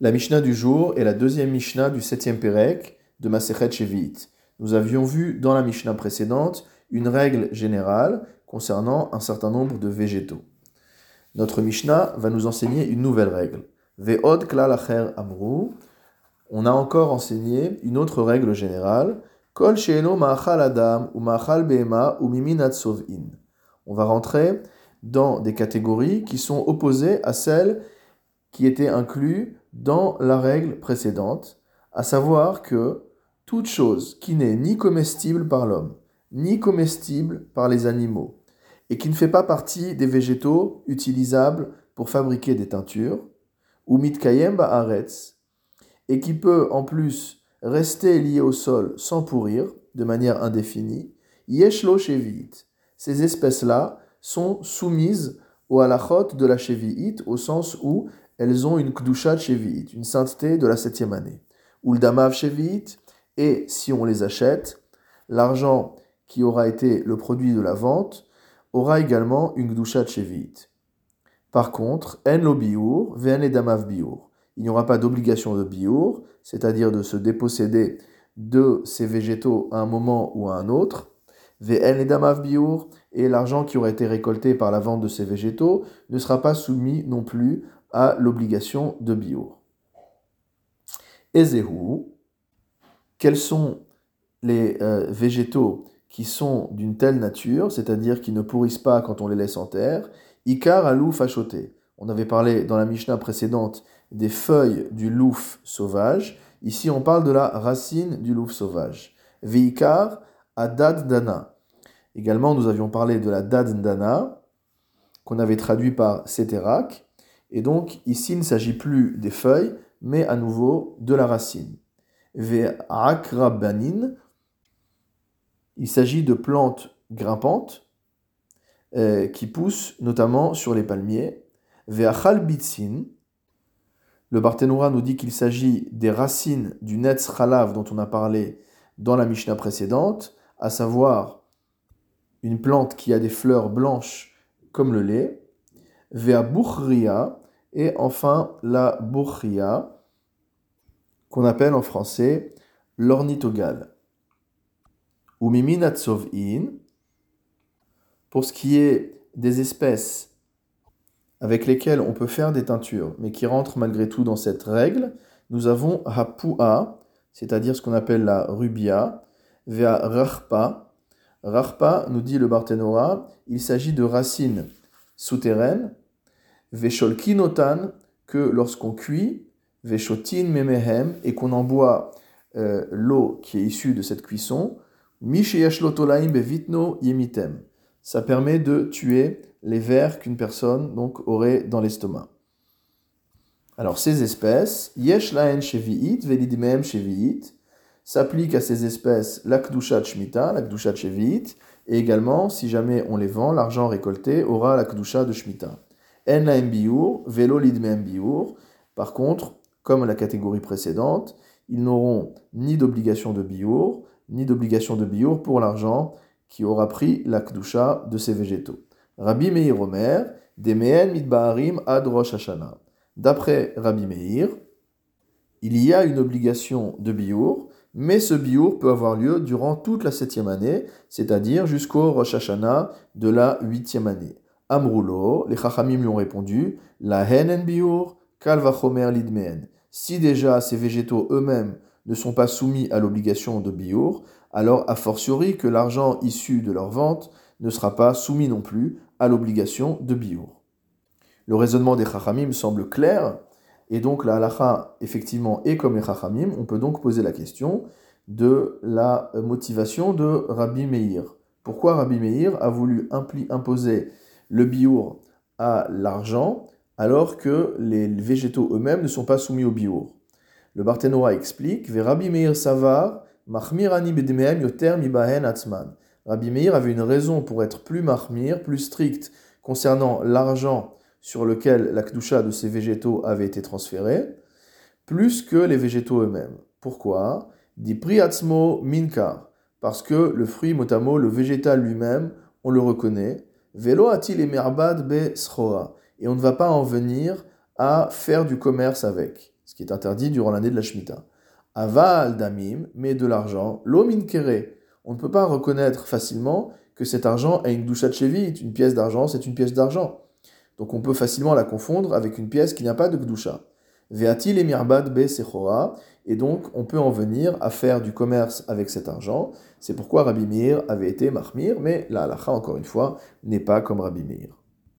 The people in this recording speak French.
La Mishnah du jour est la deuxième Mishnah du septième Pérec de Masechet Shevit. Nous avions vu dans la Mishnah précédente une règle générale concernant un certain nombre de végétaux. Notre Mishnah va nous enseigner une nouvelle règle. Ve'od amru. On a encore enseigné une autre règle générale. Kol she'eno ma'achal adam ou ma'achal be'ema ou miminat sov'in. On va rentrer dans des catégories qui sont opposées à celles qui étaient incluses dans la règle précédente, à savoir que toute chose qui n'est ni comestible par l'homme, ni comestible par les animaux, et qui ne fait pas partie des végétaux utilisables pour fabriquer des teintures, ou mitkayem ba'aretz, et qui peut en plus rester lié au sol sans pourrir, de manière indéfinie, yeshlo shevit. Ces espèces-là sont soumises au halachot de la cheviite, au sens où elles ont une kdusha cheviite, une sainteté de la septième année. Ou le damav cheviite, et si on les achète, l'argent qui aura été le produit de la vente aura également une kdusha cheviite. Par contre, en lo biour, ven les damav biour. Il n'y aura pas d'obligation de biour, c'est-à-dire de se déposséder de ces végétaux à un moment ou à un autre. Vn les damav biour, et l'argent qui aurait été récolté par la vente de ces végétaux ne sera pas soumis non plus à l'obligation de bio. Ezehu, quels sont les euh, végétaux qui sont d'une telle nature, c'est-à-dire qui ne pourrissent pas quand on les laisse en terre? Ikar alou fachoté. On avait parlé dans la Mishnah précédente des feuilles du louf sauvage. Ici, on parle de la racine du louf sauvage. Veikar adad dana. Également, nous avions parlé de la dad dana, qu'on avait traduit par. Et donc, ici, il ne s'agit plus des feuilles, mais à nouveau de la racine. Ve'akrabanin, il s'agit de plantes grimpantes euh, qui poussent notamment sur les palmiers. Ve'achalbitsin, le Barthénora nous dit qu'il s'agit des racines du Netz Chalav dont on a parlé dans la Mishnah précédente, à savoir une plante qui a des fleurs blanches comme le lait. Vea Bukhria, et enfin la Bukhria, qu'on appelle en français l'ornithogale. Ou in, pour ce qui est des espèces avec lesquelles on peut faire des teintures, mais qui rentrent malgré tout dans cette règle, nous avons Hapua, c'est-à-dire ce qu'on appelle la rubia, vea Rachpa. Rachpa, nous dit le Barthénora, il s'agit de racines souterraines Vesholkinotan, que lorsqu'on cuit, Veshotin memehem, et qu'on en boit euh, l'eau qui est issue de cette cuisson, bevitno yemitem. Ça permet de tuer les vers qu'une personne donc aurait dans l'estomac. Alors ces espèces, yesh laen shevi'it, s'applique à ces espèces la kdushat shmita, la kdushat shevi'it, et également, si jamais on les vend, l'argent récolté aura la kdusha de shmita. En la vélo lidme Par contre, comme la catégorie précédente, ils n'auront ni d'obligation de biour, ni d'obligation de biour pour l'argent qui aura pris la kdusha de ces végétaux. Rabbi Meir Omer, Demeen mitbaharim ad Rosh Hashanah. D'après Rabbi Meir, il y a une obligation de biour, mais ce biour peut avoir lieu durant toute la septième année, c'est-à-dire jusqu'au Rosh Hashanah de la huitième année. Amroulo, les Chachamim lui ont répondu, la hen biur, kalvachomer lidmeen. Si déjà ces végétaux eux-mêmes ne sont pas soumis à l'obligation de biur, alors a fortiori que l'argent issu de leur vente ne sera pas soumis non plus à l'obligation de biur. Le raisonnement des Chachamim semble clair, et donc la halacha, effectivement, est comme les Chachamim. On peut donc poser la question de la motivation de Rabbi Meir. Pourquoi Rabbi Meir a voulu imposer le biour à l'argent, alors que les végétaux eux-mêmes ne sont pas soumis au biour? Le Barthénora explique Rabbi Meir Savar, yoter mibahen atzman. Rabbi Meir avait une raison pour être plus mahmir, plus strict concernant l'argent sur lequel la kdusha de ces végétaux avait été transférée, plus que les végétaux eux-mêmes. Pourquoi? Di priatzmo minkar, parce que le fruit motamo, le végétal lui-même, on le reconnaît, Velo a-t-il be Et on ne va pas en venir à faire du commerce avec. ce qui est interdit durant l'année de la Shemitah. Aval damim, mais de l'argent, l'omin kere. On ne peut pas reconnaître facilement que cet argent a une doucha chevit, une pièce d'argent, c'est une pièce d'argent. Donc on peut facilement la confondre avec une pièce qui n'a pas de gdusha. Veatil emirbad be sechora, et donc on peut en venir à faire du commerce avec cet argent. C'est pourquoi Rabbi Meir avait été mahmir, mais la halacha, encore une fois, n'est pas comme Rabbi Meir.